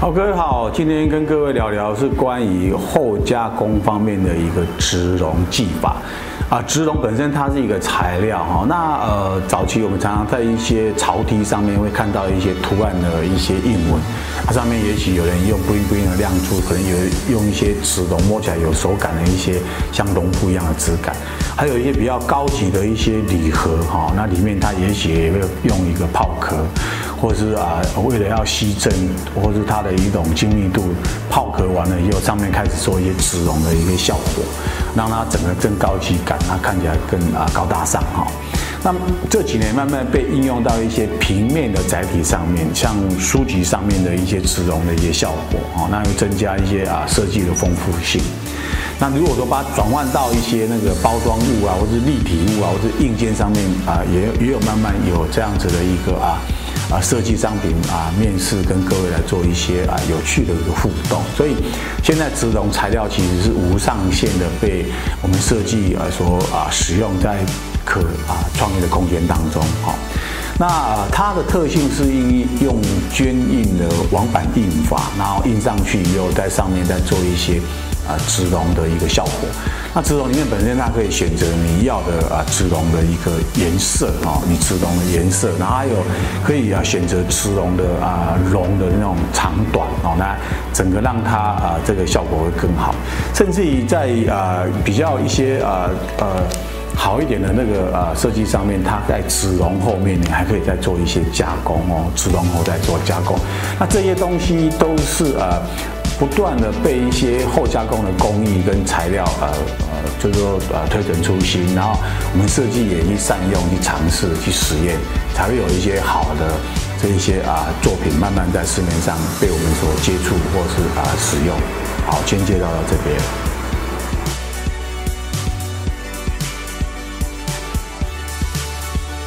好，各位好，今天跟各位聊聊是关于后加工方面的一个植绒技法。啊，植绒本身它是一个材料哈，那呃，早期我们常常在一些潮梯上面会看到一些图案的一些印纹，它上面也许有人用 bling bling 的亮珠，可能有用一些植绒摸起来有手感的一些像绒布一样的质感，还有一些比较高级的一些礼盒哈，那里面它也许也会用一个泡壳。或是啊，为了要吸震，或是它的一种精密度，泡壳完了以后，上面开始做一些植绒的一个效果，让它整个更高级感，它看起来更啊高大上哈。那这几年慢慢被应用到一些平面的载体上面，像书籍上面的一些植绒的一些效果啊，那又增加一些啊设计的丰富性。那如果说把它转换到一些那个包装物啊，或是立体物啊，或是硬件上面啊，也也有慢慢有这样子的一个啊。啊，设计商品啊，面试跟各位来做一些啊有趣的一个互动，所以现在植绒材料其实是无上限的被我们设计来说啊使用在可啊创业的空间当中。好，那它的特性是应用绢印的网版印法，然后印上去以后在上面再做一些。啊，植绒的一个效果。那植绒里面本身它可以选择你要的啊植绒的一个颜色啊，你植绒的颜色，然后还有可以啊选择植绒的啊绒的那种长短哦，那整个让它啊这个效果会更好。甚至于在啊比较一些啊呃好一点的那个啊设计上面，它在植绒后面你还可以再做一些加工哦，植绒后再做加工。那这些东西都是啊。不断的被一些后加工的工艺跟材料，呃呃，就是说呃推陈出新，然后我们设计也去善用、去尝试、去实验，才会有一些好的这一些啊作品慢慢在市面上被我们所接触或是啊使用。好，今天介绍到这边。